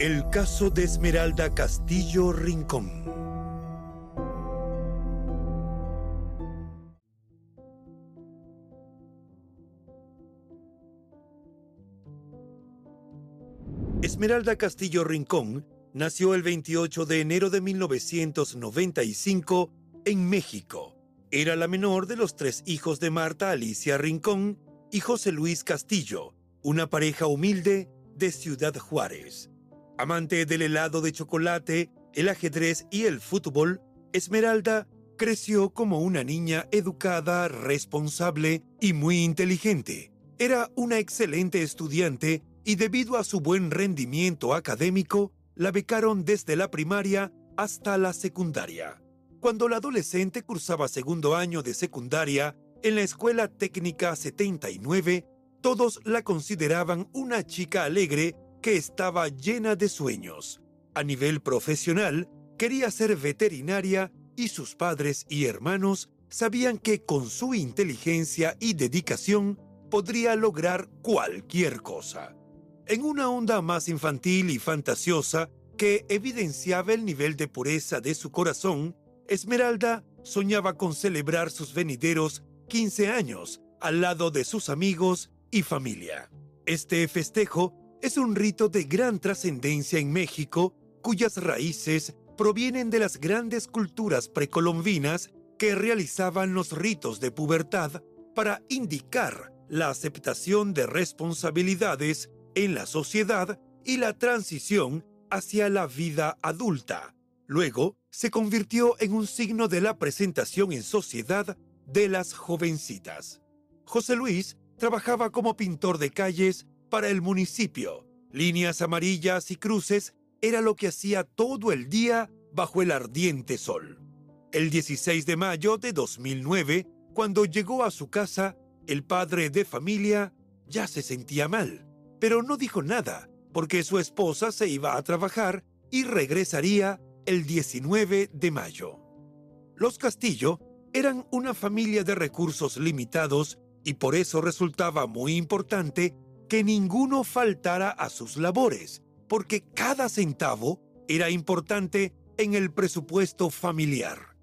El caso de Esmeralda Castillo Rincón. Esmeralda Castillo Rincón nació el 28 de enero de 1995 en México. Era la menor de los tres hijos de Marta Alicia Rincón y José Luis Castillo, una pareja humilde de Ciudad Juárez. Amante del helado de chocolate, el ajedrez y el fútbol, Esmeralda creció como una niña educada, responsable y muy inteligente. Era una excelente estudiante y debido a su buen rendimiento académico, la becaron desde la primaria hasta la secundaria. Cuando la adolescente cursaba segundo año de secundaria en la Escuela Técnica 79, todos la consideraban una chica alegre que estaba llena de sueños. A nivel profesional, quería ser veterinaria y sus padres y hermanos sabían que con su inteligencia y dedicación podría lograr cualquier cosa. En una onda más infantil y fantasiosa que evidenciaba el nivel de pureza de su corazón, Esmeralda soñaba con celebrar sus venideros 15 años al lado de sus amigos y familia. Este festejo es un rito de gran trascendencia en México cuyas raíces provienen de las grandes culturas precolombinas que realizaban los ritos de pubertad para indicar la aceptación de responsabilidades en la sociedad y la transición hacia la vida adulta. Luego, se convirtió en un signo de la presentación en sociedad de las jovencitas. José Luis trabajaba como pintor de calles para el municipio. Líneas amarillas y cruces era lo que hacía todo el día bajo el ardiente sol. El 16 de mayo de 2009, cuando llegó a su casa, el padre de familia ya se sentía mal, pero no dijo nada, porque su esposa se iba a trabajar y regresaría el 19 de mayo. Los Castillo eran una familia de recursos limitados y por eso resultaba muy importante que ninguno faltara a sus labores, porque cada centavo era importante en el presupuesto familiar.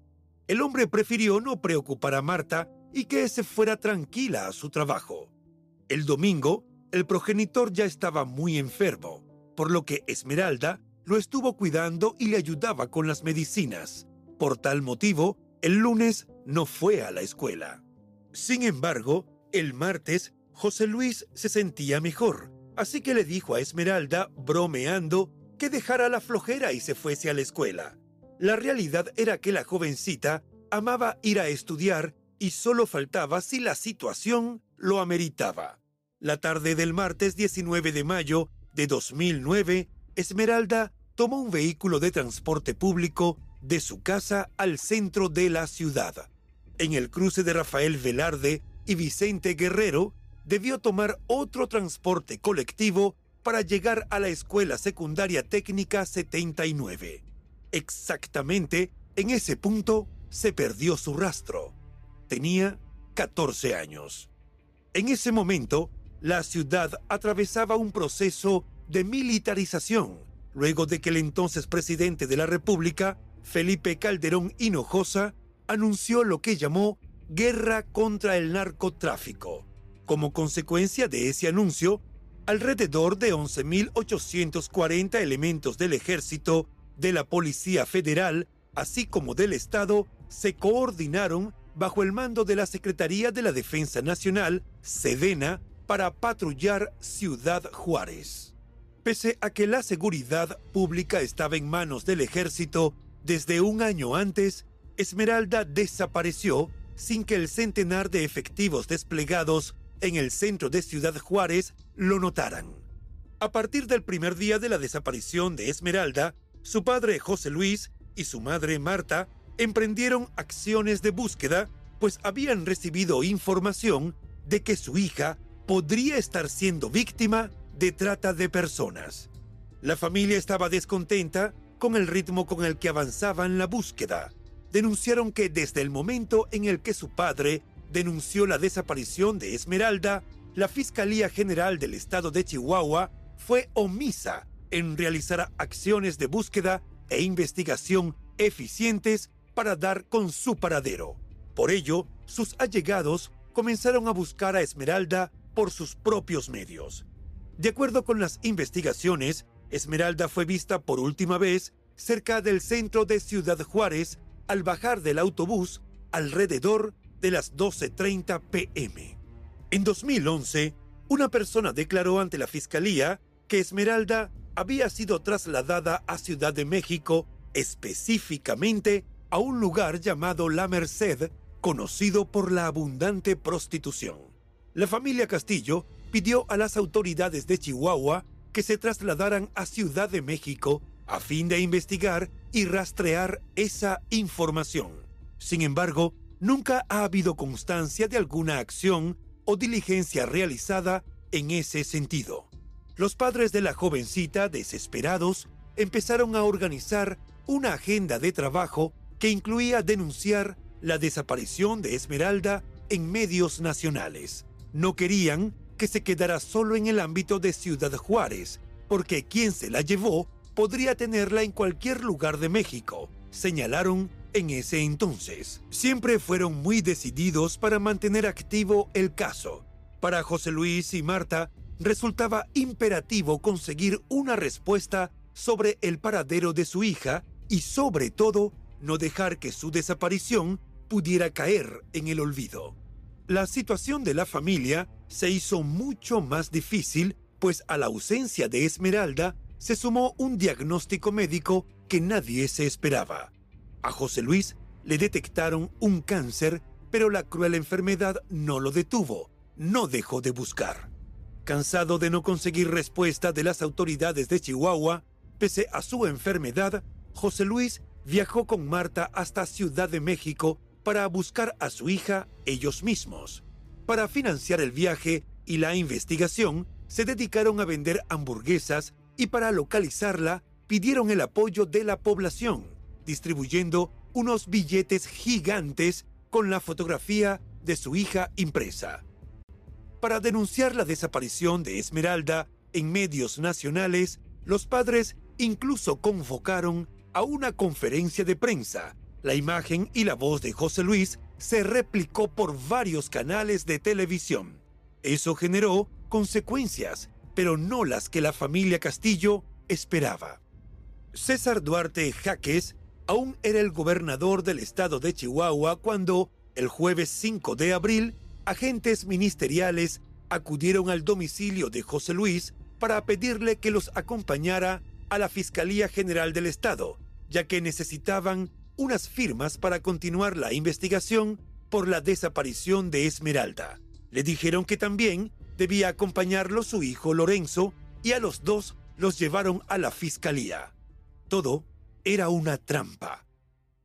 El hombre prefirió no preocupar a Marta y que se fuera tranquila a su trabajo. El domingo, el progenitor ya estaba muy enfermo, por lo que Esmeralda lo estuvo cuidando y le ayudaba con las medicinas. Por tal motivo, el lunes no fue a la escuela. Sin embargo, el martes José Luis se sentía mejor, así que le dijo a Esmeralda, bromeando, que dejara la flojera y se fuese a la escuela. La realidad era que la jovencita amaba ir a estudiar y solo faltaba si la situación lo ameritaba. La tarde del martes 19 de mayo de 2009, Esmeralda tomó un vehículo de transporte público de su casa al centro de la ciudad. En el cruce de Rafael Velarde y Vicente Guerrero, debió tomar otro transporte colectivo para llegar a la Escuela Secundaria Técnica 79. Exactamente en ese punto se perdió su rastro. Tenía 14 años. En ese momento, la ciudad atravesaba un proceso de militarización, luego de que el entonces presidente de la República, Felipe Calderón Hinojosa, anunció lo que llamó guerra contra el narcotráfico. Como consecuencia de ese anuncio, alrededor de 11.840 elementos del ejército, de la Policía Federal, así como del Estado, se coordinaron bajo el mando de la Secretaría de la Defensa Nacional, Sedena, para patrullar Ciudad Juárez. Pese a que la seguridad pública estaba en manos del ejército desde un año antes, Esmeralda desapareció sin que el centenar de efectivos desplegados en el centro de Ciudad Juárez lo notaran. A partir del primer día de la desaparición de Esmeralda, su padre José Luis y su madre Marta emprendieron acciones de búsqueda, pues habían recibido información de que su hija podría estar siendo víctima de trata de personas. La familia estaba descontenta con el ritmo con el que avanzaban la búsqueda. Denunciaron que desde el momento en el que su padre denunció la desaparición de Esmeralda, la Fiscalía General del Estado de Chihuahua fue omisa en realizar acciones de búsqueda e investigación eficientes para dar con su paradero. Por ello, sus allegados comenzaron a buscar a Esmeralda por sus propios medios. De acuerdo con las investigaciones, Esmeralda fue vista por última vez cerca del centro de Ciudad Juárez al bajar del autobús alrededor de las 12.30 pm. En 2011, una persona declaró ante la fiscalía que Esmeralda había sido trasladada a Ciudad de México, específicamente a un lugar llamado La Merced, conocido por la abundante prostitución la familia Castillo pidió a las autoridades de Chihuahua que se trasladaran a Ciudad de México a fin de investigar y rastrear esa información. Sin embargo, nunca ha habido constancia de alguna acción o diligencia realizada en ese sentido. Los padres de la jovencita, desesperados, empezaron a organizar una agenda de trabajo que incluía denunciar la desaparición de Esmeralda en medios nacionales no querían que se quedara solo en el ámbito de Ciudad Juárez, porque quien se la llevó podría tenerla en cualquier lugar de México, señalaron en ese entonces. Siempre fueron muy decididos para mantener activo el caso. Para José Luis y Marta resultaba imperativo conseguir una respuesta sobre el paradero de su hija y sobre todo no dejar que su desaparición pudiera caer en el olvido. La situación de la familia se hizo mucho más difícil, pues a la ausencia de Esmeralda se sumó un diagnóstico médico que nadie se esperaba. A José Luis le detectaron un cáncer, pero la cruel enfermedad no lo detuvo, no dejó de buscar. Cansado de no conseguir respuesta de las autoridades de Chihuahua, pese a su enfermedad, José Luis viajó con Marta hasta Ciudad de México para buscar a su hija ellos mismos. Para financiar el viaje y la investigación, se dedicaron a vender hamburguesas y para localizarla pidieron el apoyo de la población, distribuyendo unos billetes gigantes con la fotografía de su hija impresa. Para denunciar la desaparición de Esmeralda en medios nacionales, los padres incluso convocaron a una conferencia de prensa la imagen y la voz de José Luis se replicó por varios canales de televisión. Eso generó consecuencias, pero no las que la familia Castillo esperaba. César Duarte Jaques aún era el gobernador del estado de Chihuahua cuando, el jueves 5 de abril, agentes ministeriales acudieron al domicilio de José Luis para pedirle que los acompañara a la Fiscalía General del Estado, ya que necesitaban unas firmas para continuar la investigación por la desaparición de Esmeralda. Le dijeron que también debía acompañarlo su hijo Lorenzo y a los dos los llevaron a la fiscalía. Todo era una trampa.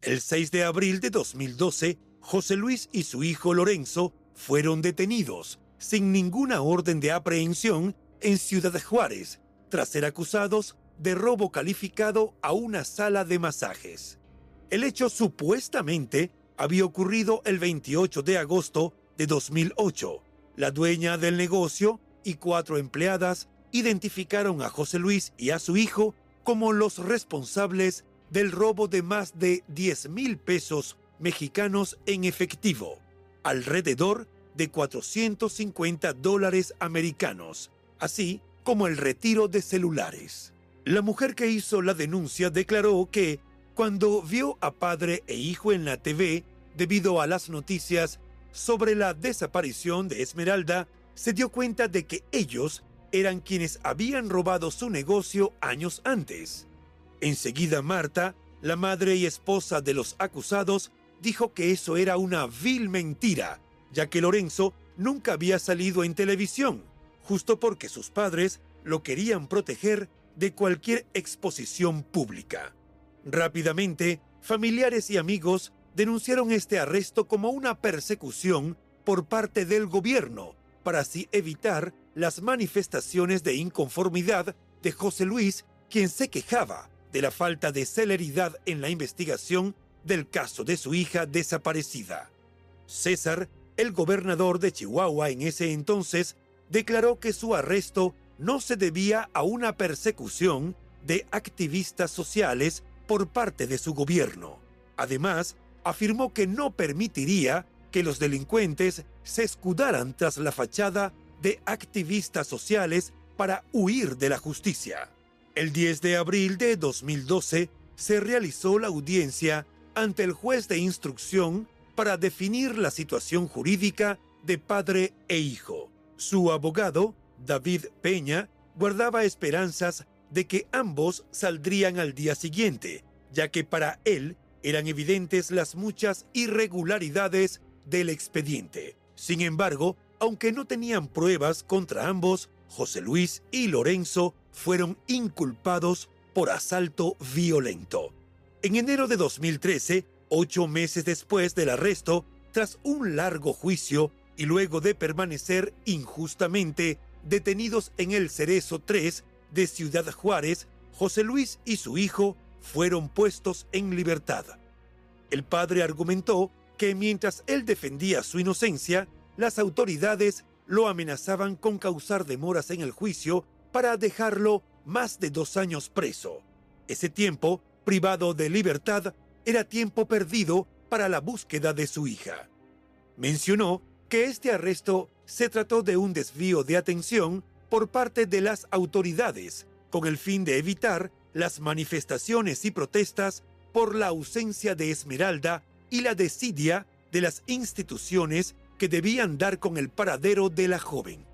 El 6 de abril de 2012, José Luis y su hijo Lorenzo fueron detenidos sin ninguna orden de aprehensión en Ciudad Juárez tras ser acusados de robo calificado a una sala de masajes. El hecho supuestamente había ocurrido el 28 de agosto de 2008. La dueña del negocio y cuatro empleadas identificaron a José Luis y a su hijo como los responsables del robo de más de 10 mil pesos mexicanos en efectivo, alrededor de 450 dólares americanos, así como el retiro de celulares. La mujer que hizo la denuncia declaró que cuando vio a padre e hijo en la TV, debido a las noticias sobre la desaparición de Esmeralda, se dio cuenta de que ellos eran quienes habían robado su negocio años antes. Enseguida Marta, la madre y esposa de los acusados, dijo que eso era una vil mentira, ya que Lorenzo nunca había salido en televisión, justo porque sus padres lo querían proteger de cualquier exposición pública. Rápidamente, familiares y amigos denunciaron este arresto como una persecución por parte del gobierno, para así evitar las manifestaciones de inconformidad de José Luis, quien se quejaba de la falta de celeridad en la investigación del caso de su hija desaparecida. César, el gobernador de Chihuahua en ese entonces, declaró que su arresto no se debía a una persecución de activistas sociales por parte de su gobierno. Además, afirmó que no permitiría que los delincuentes se escudaran tras la fachada de activistas sociales para huir de la justicia. El 10 de abril de 2012 se realizó la audiencia ante el juez de instrucción para definir la situación jurídica de padre e hijo. Su abogado, David Peña, guardaba esperanzas de que ambos saldrían al día siguiente, ya que para él eran evidentes las muchas irregularidades del expediente. Sin embargo, aunque no tenían pruebas contra ambos, José Luis y Lorenzo fueron inculpados por asalto violento. En enero de 2013, ocho meses después del arresto, tras un largo juicio y luego de permanecer injustamente detenidos en el Cerezo 3 de Ciudad Juárez, José Luis y su hijo fueron puestos en libertad. El padre argumentó que mientras él defendía su inocencia, las autoridades lo amenazaban con causar demoras en el juicio para dejarlo más de dos años preso. Ese tiempo, privado de libertad, era tiempo perdido para la búsqueda de su hija. Mencionó que este arresto se trató de un desvío de atención por parte de las autoridades, con el fin de evitar las manifestaciones y protestas por la ausencia de Esmeralda y la desidia de las instituciones debían dar con el paradero de la joven.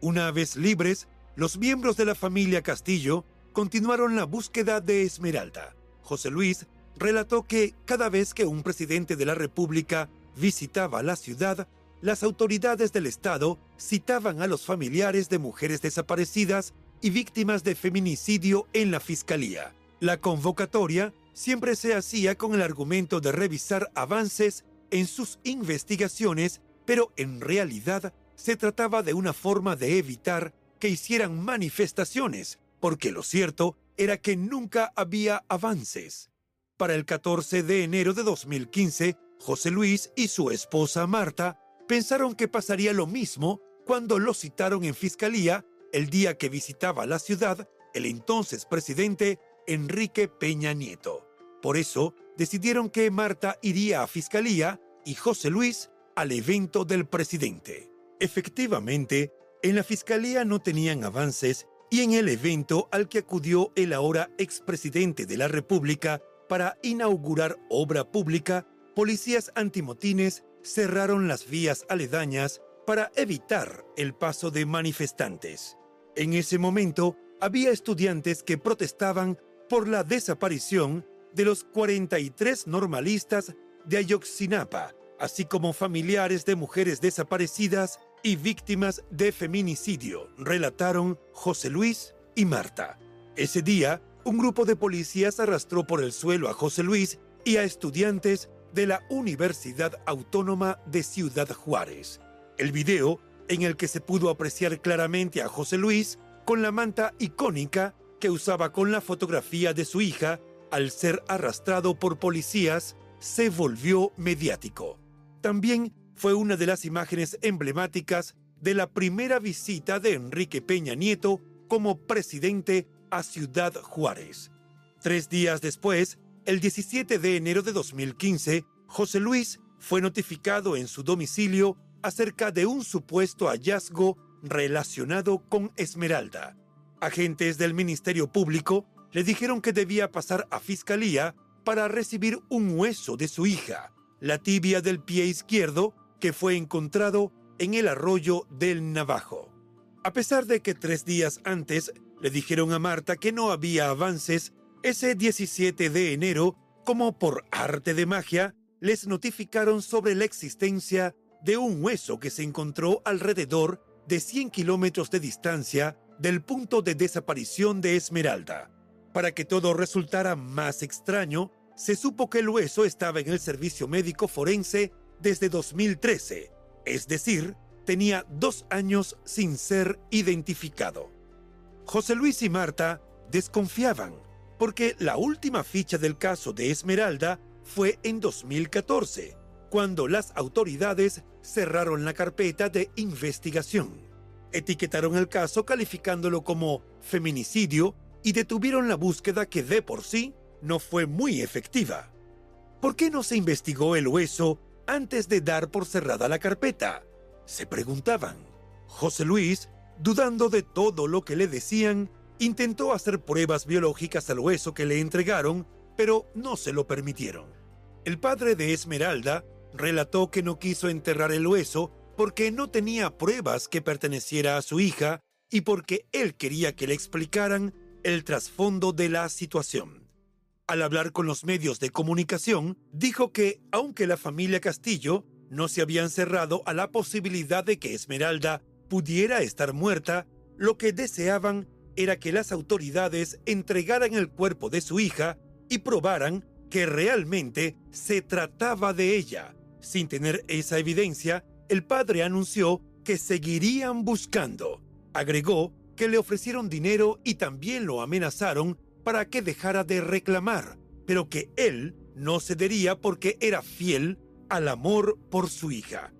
Una vez libres, los miembros de la familia Castillo continuaron la búsqueda de Esmeralda. José Luis relató que cada vez que un presidente de la República visitaba la ciudad, las autoridades del Estado citaban a los familiares de mujeres desaparecidas y víctimas de feminicidio en la Fiscalía. La convocatoria siempre se hacía con el argumento de revisar avances en sus investigaciones, pero en realidad se trataba de una forma de evitar que hicieran manifestaciones, porque lo cierto era que nunca había avances. Para el 14 de enero de 2015, José Luis y su esposa Marta pensaron que pasaría lo mismo cuando lo citaron en fiscalía el día que visitaba la ciudad el entonces presidente Enrique Peña Nieto. Por eso decidieron que Marta iría a fiscalía y José Luis al evento del presidente. Efectivamente, en la fiscalía no tenían avances y en el evento al que acudió el ahora expresidente de la República para inaugurar obra pública, policías antimotines cerraron las vías aledañas para evitar el paso de manifestantes. En ese momento, había estudiantes que protestaban por la desaparición de los 43 normalistas de Ayotzinapa, así como familiares de mujeres desaparecidas y víctimas de feminicidio, relataron José Luis y Marta. Ese día, un grupo de policías arrastró por el suelo a José Luis y a estudiantes de la Universidad Autónoma de Ciudad Juárez. El video, en el que se pudo apreciar claramente a José Luis con la manta icónica que usaba con la fotografía de su hija al ser arrastrado por policías, se volvió mediático. También fue una de las imágenes emblemáticas de la primera visita de Enrique Peña Nieto como presidente a Ciudad Juárez. Tres días después, el 17 de enero de 2015, José Luis fue notificado en su domicilio acerca de un supuesto hallazgo relacionado con Esmeralda. Agentes del Ministerio Público le dijeron que debía pasar a Fiscalía para recibir un hueso de su hija, la tibia del pie izquierdo, que fue encontrado en el arroyo del Navajo. A pesar de que tres días antes le dijeron a Marta que no había avances, ese 17 de enero, como por arte de magia, les notificaron sobre la existencia de un hueso que se encontró alrededor de 100 kilómetros de distancia del punto de desaparición de Esmeralda. Para que todo resultara más extraño, se supo que el hueso estaba en el servicio médico forense desde 2013, es decir, tenía dos años sin ser identificado. José Luis y Marta desconfiaban, porque la última ficha del caso de Esmeralda fue en 2014, cuando las autoridades cerraron la carpeta de investigación. Etiquetaron el caso calificándolo como feminicidio y detuvieron la búsqueda que de por sí no fue muy efectiva. ¿Por qué no se investigó el hueso antes de dar por cerrada la carpeta? Se preguntaban. José Luis, dudando de todo lo que le decían, intentó hacer pruebas biológicas al hueso que le entregaron, pero no se lo permitieron. El padre de Esmeralda relató que no quiso enterrar el hueso porque no tenía pruebas que perteneciera a su hija y porque él quería que le explicaran el trasfondo de la situación. Al hablar con los medios de comunicación, dijo que, aunque la familia Castillo no se habían cerrado a la posibilidad de que Esmeralda pudiera estar muerta, lo que deseaban era que las autoridades entregaran el cuerpo de su hija y probaran que realmente se trataba de ella. Sin tener esa evidencia, el padre anunció que seguirían buscando. Agregó que le ofrecieron dinero y también lo amenazaron para que dejara de reclamar, pero que él no cedería porque era fiel al amor por su hija.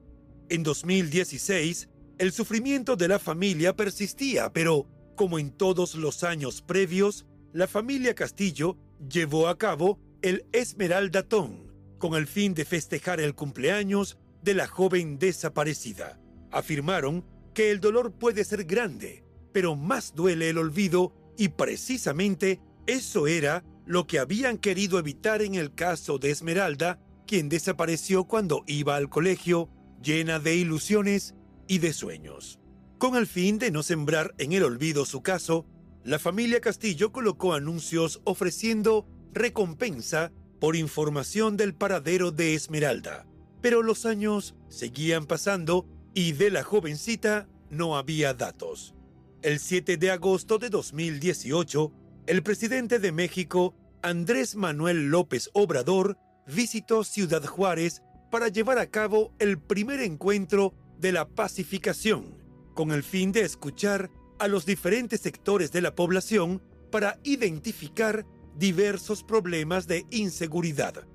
En 2016, el sufrimiento de la familia persistía, pero, como en todos los años previos, la familia Castillo llevó a cabo el Esmeralda Ton, con el fin de festejar el cumpleaños de la joven desaparecida. Afirmaron que el dolor puede ser grande, pero más duele el olvido y precisamente eso era lo que habían querido evitar en el caso de Esmeralda, quien desapareció cuando iba al colegio llena de ilusiones y de sueños. Con el fin de no sembrar en el olvido su caso, la familia Castillo colocó anuncios ofreciendo recompensa por información del paradero de Esmeralda. Pero los años seguían pasando y de la jovencita no había datos. El 7 de agosto de 2018, el presidente de México, Andrés Manuel López Obrador, visitó Ciudad Juárez para llevar a cabo el primer encuentro de la pacificación, con el fin de escuchar a los diferentes sectores de la población para identificar diversos problemas de inseguridad.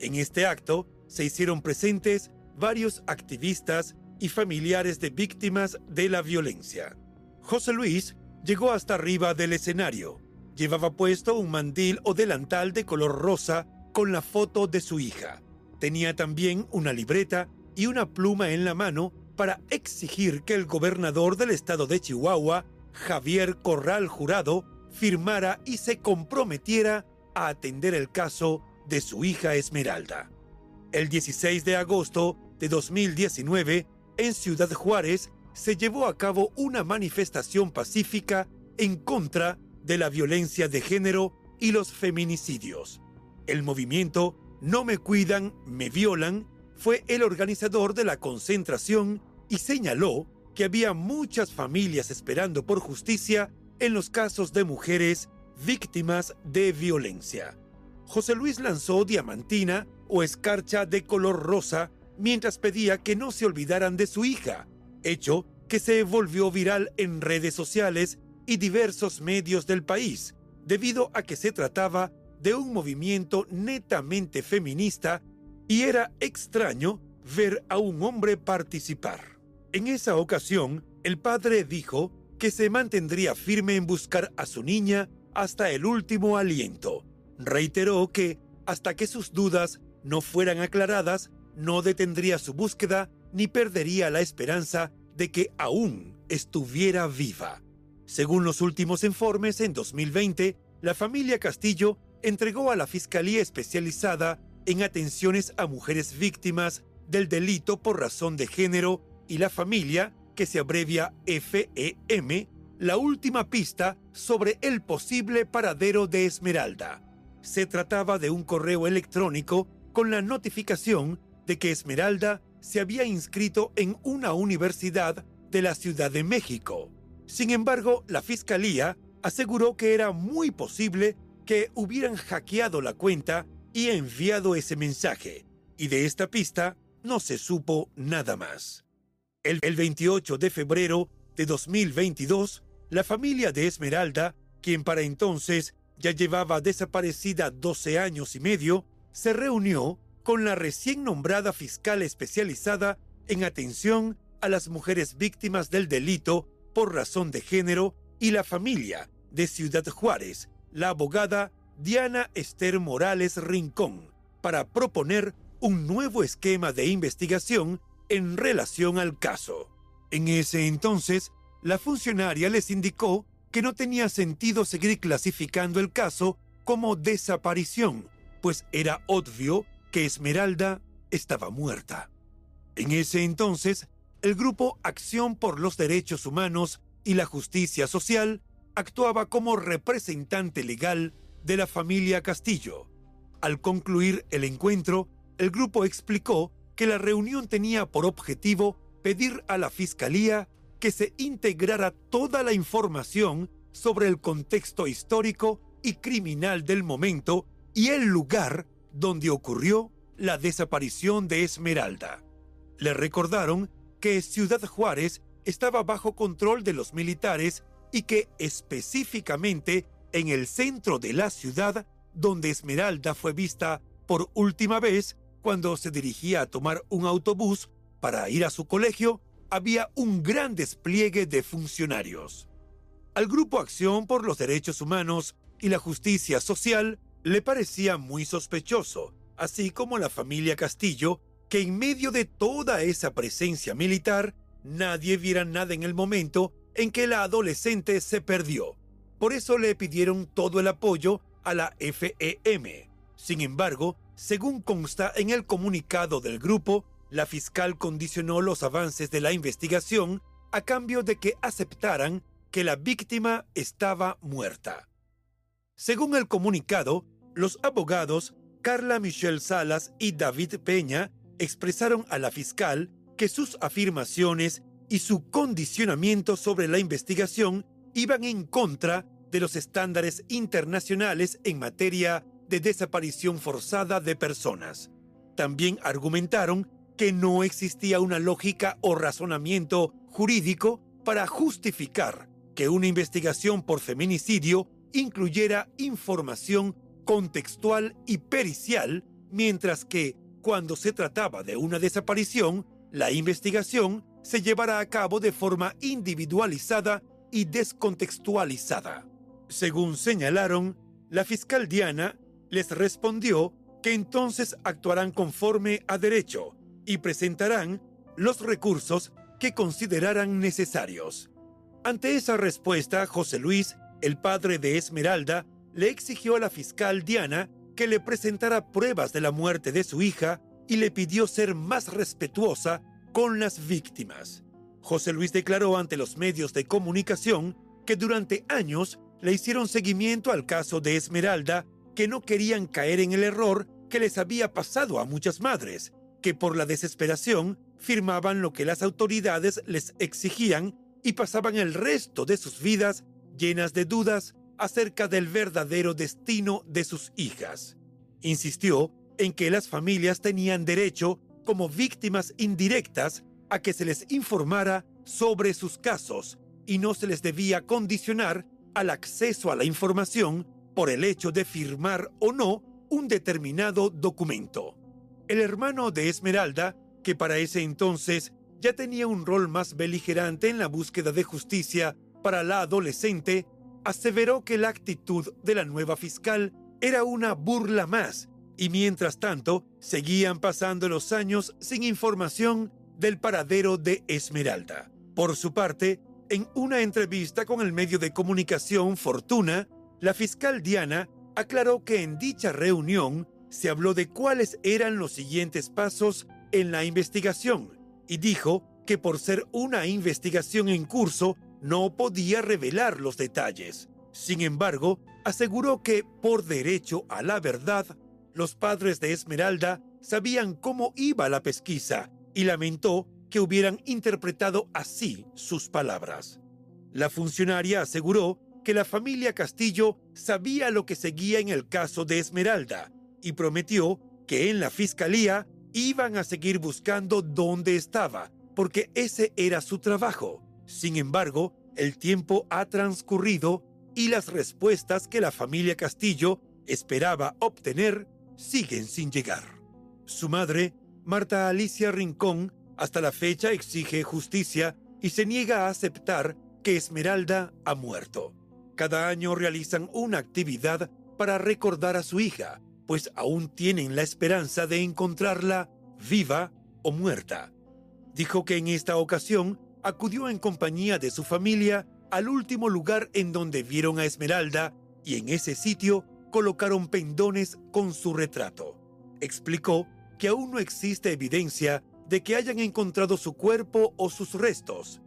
En este acto se hicieron presentes varios activistas y familiares de víctimas de la violencia. José Luis llegó hasta arriba del escenario Llevaba puesto un mandil o delantal de color rosa con la foto de su hija. Tenía también una libreta y una pluma en la mano para exigir que el gobernador del estado de Chihuahua, Javier Corral Jurado, firmara y se comprometiera a atender el caso de su hija Esmeralda. El 16 de agosto de 2019, en Ciudad Juárez, se llevó a cabo una manifestación pacífica en contra de la violencia de género y los feminicidios. El movimiento No me cuidan, me violan fue el organizador de la concentración y señaló que había muchas familias esperando por justicia en los casos de mujeres víctimas de violencia. José Luis lanzó diamantina o escarcha de color rosa mientras pedía que no se olvidaran de su hija, hecho que se volvió viral en redes sociales y diversos medios del país, debido a que se trataba de un movimiento netamente feminista y era extraño ver a un hombre participar. En esa ocasión, el padre dijo que se mantendría firme en buscar a su niña hasta el último aliento. Reiteró que, hasta que sus dudas no fueran aclaradas, no detendría su búsqueda ni perdería la esperanza de que aún estuviera viva. Según los últimos informes, en 2020, la familia Castillo entregó a la Fiscalía Especializada en Atenciones a Mujeres Víctimas del Delito por Razón de Género y la Familia, que se abrevia FEM, la última pista sobre el posible paradero de Esmeralda. Se trataba de un correo electrónico con la notificación de que Esmeralda se había inscrito en una universidad de la Ciudad de México. Sin embargo, la Fiscalía aseguró que era muy posible que hubieran hackeado la cuenta y enviado ese mensaje, y de esta pista no se supo nada más. El, 28 de febrero de 2022, la familia de Esmeralda, quien para entonces ya llevaba desaparecida 12 años y medio, se reunió con la recién nombrada fiscal especializada en atención a las mujeres víctimas del delito por razón de género y la familia de Ciudad Juárez, la abogada Diana Esther Morales Rincón, para proponer un nuevo esquema de investigación en relación al caso. En ese entonces, la funcionaria les indicó que no tenía sentido seguir clasificando el caso como desaparición, pues era obvio que Esmeralda estaba muerta. En ese entonces, el grupo Acción por los Derechos Humanos y la Justicia Social actuaba como representante legal de la familia Castillo. Al concluir el encuentro, el grupo explicó que la reunión tenía por objetivo pedir a la Fiscalía que se integrara toda la información sobre el contexto histórico y criminal del momento y el lugar donde ocurrió la desaparición de Esmeralda. Le recordaron que Ciudad Juárez estaba bajo control de los militares y que específicamente en el centro de la ciudad, donde Esmeralda fue vista por última vez cuando se dirigía a tomar un autobús para ir a su colegio, había un gran despliegue de funcionarios. Al Grupo Acción por los Derechos Humanos y la Justicia Social le parecía muy sospechoso, así como la familia Castillo, que en medio de toda esa presencia militar, nadie viera nada en el momento en que la adolescente se perdió. Por eso le pidieron todo el apoyo a la FEM. Sin embargo, según consta en el comunicado del grupo, la fiscal condicionó los avances de la investigación a cambio de que aceptaran que la víctima estaba muerta. Según el comunicado, los abogados Carla Michelle Salas y David Peña expresaron a la fiscal que sus afirmaciones y su condicionamiento sobre la investigación iban en contra de los estándares internacionales en materia de desaparición forzada de personas. También argumentaron que no existía una lógica o razonamiento jurídico para justificar que una investigación por feminicidio incluyera información contextual y pericial, mientras que, cuando se trataba de una desaparición, la investigación se llevará a cabo de forma individualizada y descontextualizada. Según señalaron, la fiscal Diana les respondió que entonces actuarán conforme a derecho y presentarán los recursos que consideraran necesarios. Ante esa respuesta, José Luis, el padre de Esmeralda, le exigió a la fiscal Diana que le presentara pruebas de la muerte de su hija y le pidió ser más respetuosa con las víctimas. José Luis declaró ante los medios de comunicación que durante años le hicieron seguimiento al caso de Esmeralda, que no querían caer en el error que les había pasado a muchas madres, que por la desesperación firmaban lo que las autoridades les exigían y pasaban el resto de sus vidas llenas de dudas acerca del verdadero destino de sus hijas. Insistió en que las familias tenían derecho como víctimas indirectas a que se les informara sobre sus casos y no se les debía condicionar al acceso a la información por el hecho de firmar o no un determinado documento. El hermano de Esmeralda, que para ese entonces ya tenía un rol más beligerante en la búsqueda de justicia para la adolescente, aseveró que la actitud de la nueva fiscal era una burla más y mientras tanto seguían pasando los años sin información del paradero de Esmeralda. Por su parte, en una entrevista con el medio de comunicación Fortuna, la fiscal Diana aclaró que en dicha reunión se habló de cuáles eran los siguientes pasos en la investigación y dijo que por ser una investigación en curso no podía revelar los detalles. Sin embargo, aseguró que, por derecho a la verdad, los padres de Esmeralda sabían cómo iba la pesquisa y lamentó que hubieran interpretado así sus palabras. La funcionaria aseguró que la familia Castillo sabía lo que seguía en el caso de Esmeralda y prometió que en la fiscalía iban a seguir buscando dónde estaba, porque ese era su trabajo. Sin embargo, el tiempo ha transcurrido y las respuestas que la familia Castillo esperaba obtener siguen sin llegar. Su madre, Marta Alicia Rincón, hasta la fecha exige justicia y se niega a aceptar que Esmeralda ha muerto. Cada año realizan una actividad para recordar a su hija, pues aún tienen la esperanza de encontrarla viva o muerta. Dijo que en esta ocasión acudió en compañía de su familia al último lugar en donde vieron a Esmeralda y en ese sitio colocaron pendones con su retrato. Explicó que aún no existe evidencia de que hayan encontrado su cuerpo o sus restos,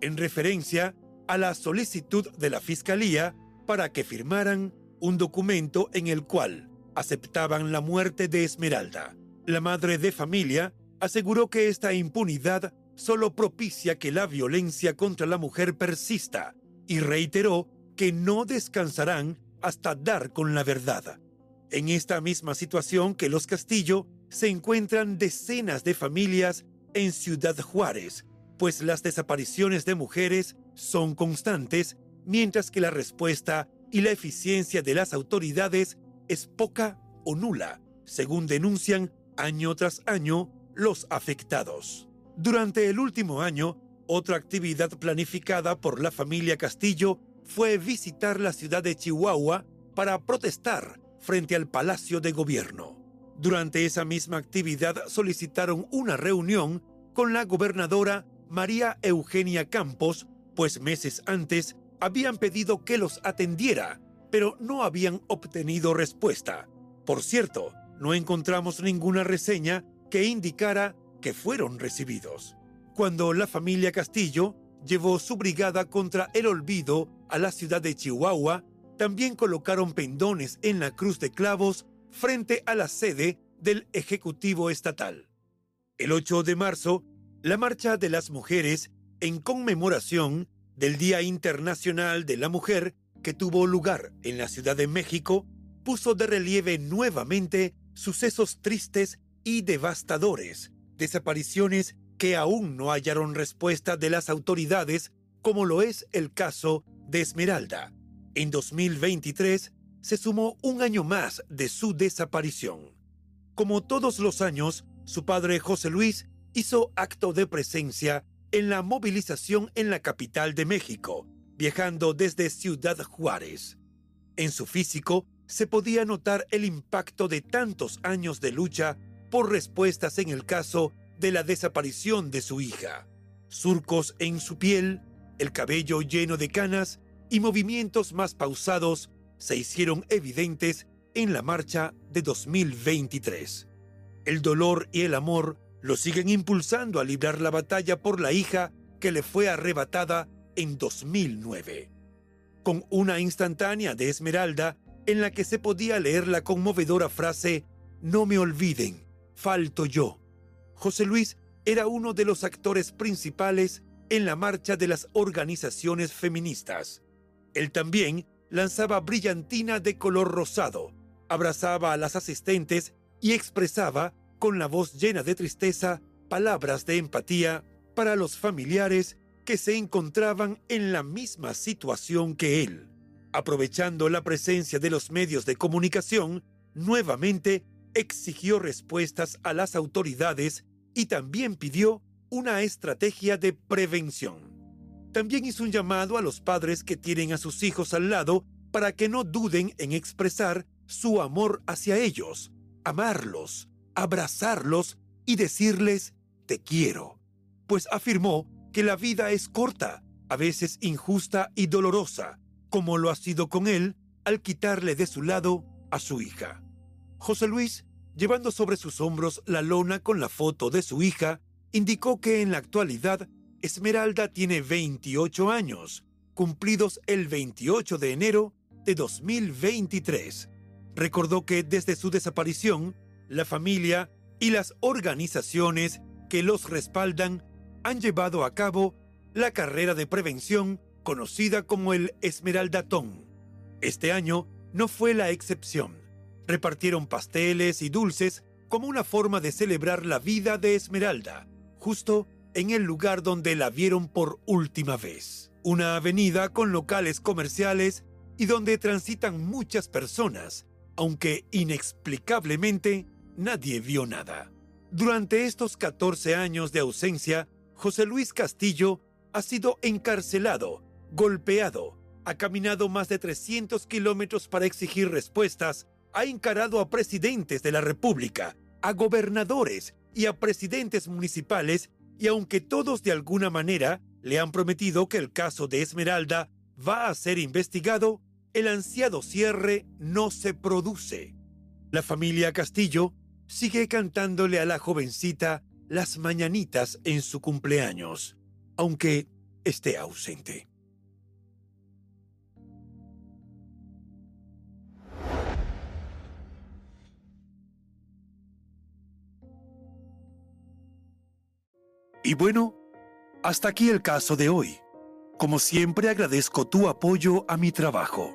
en referencia a la solicitud de la Fiscalía para que firmaran un documento en el cual aceptaban la muerte de Esmeralda. La madre de familia aseguró que esta impunidad solo propicia que la violencia contra la mujer persista y reiteró que no descansarán hasta dar con la verdad. En esta misma situación que los Castillo se encuentran decenas de familias en Ciudad Juárez, pues las desapariciones de mujeres son constantes, mientras que la respuesta y la eficiencia de las autoridades es poca o nula, según denuncian año tras año los afectados. Durante el último año, otra actividad planificada por la familia Castillo fue visitar la ciudad de Chihuahua para protestar frente al Palacio de Gobierno. Durante esa misma actividad solicitaron una reunión con la gobernadora María Eugenia Campos, pues meses antes habían pedido que los atendiera, pero no habían obtenido respuesta. Por cierto, no encontramos ninguna reseña que indicara fueron recibidos. Cuando la familia Castillo llevó su brigada contra el olvido a la ciudad de Chihuahua, también colocaron pendones en la cruz de clavos frente a la sede del Ejecutivo Estatal. El 8 de marzo, la Marcha de las Mujeres, en conmemoración del Día Internacional de la Mujer que tuvo lugar en la Ciudad de México, puso de relieve nuevamente sucesos tristes y devastadores, desapariciones que aún no hallaron respuesta de las autoridades, como lo es el caso de Esmeralda. En 2023 se sumó un año más de su desaparición. Como todos los años, su padre José Luis hizo acto de presencia en la movilización en la capital de México, viajando desde Ciudad Juárez. En su físico se podía notar el impacto de tantos años de lucha por respuestas en el caso de la desaparición de su hija. Surcos en su piel, el cabello lleno de canas y movimientos más pausados se hicieron evidentes en la marcha de 2023. El dolor y el amor lo siguen impulsando a librar la batalla por la hija que le fue arrebatada en 2009. Con una instantánea de Esmeralda en la que se podía leer la conmovedora frase No me olviden, falto yo. José Luis era uno de los actores principales en la marcha de las organizaciones feministas. Él también lanzaba brillantina de color rosado, abrazaba a las asistentes y expresaba, con la voz llena de tristeza, palabras de empatía para los familiares que se encontraban en la misma situación que él. Aprovechando la presencia de los medios de comunicación, nuevamente exigió respuestas a las autoridades y también pidió una estrategia de prevención. También hizo un llamado a los padres que tienen a sus hijos al lado para que no duden en expresar su amor hacia ellos, amarlos, abrazarlos y decirles te quiero, pues afirmó que la vida es corta, a veces injusta y dolorosa, como lo ha sido con él al quitarle de su lado a su hija. José Luis, llevando sobre sus hombros la lona con la foto de su hija, indicó que en la actualidad Esmeralda tiene 28 años, cumplidos el 28 de enero de 2023. Recordó que desde su desaparición, la familia y las organizaciones que los respaldan han llevado a cabo la carrera de prevención conocida como el Esmeraldatón. Este año no fue la excepción. Repartieron pasteles y dulces como una forma de celebrar la vida de Esmeralda, justo en el lugar donde la vieron por última vez. Una avenida con locales comerciales y donde transitan muchas personas, aunque inexplicablemente nadie vio nada. Durante estos 14 años de ausencia, José Luis Castillo ha sido encarcelado, golpeado, ha caminado más de 300 kilómetros para exigir respuestas, ha encarado a presidentes de la República, a gobernadores y a presidentes municipales, y aunque todos de alguna manera le han prometido que el caso de Esmeralda va a ser investigado, el ansiado cierre no se produce. La familia Castillo sigue cantándole a la jovencita las mañanitas en su cumpleaños, aunque esté ausente. Y bueno, hasta aquí el caso de hoy. Como siempre agradezco tu apoyo a mi trabajo.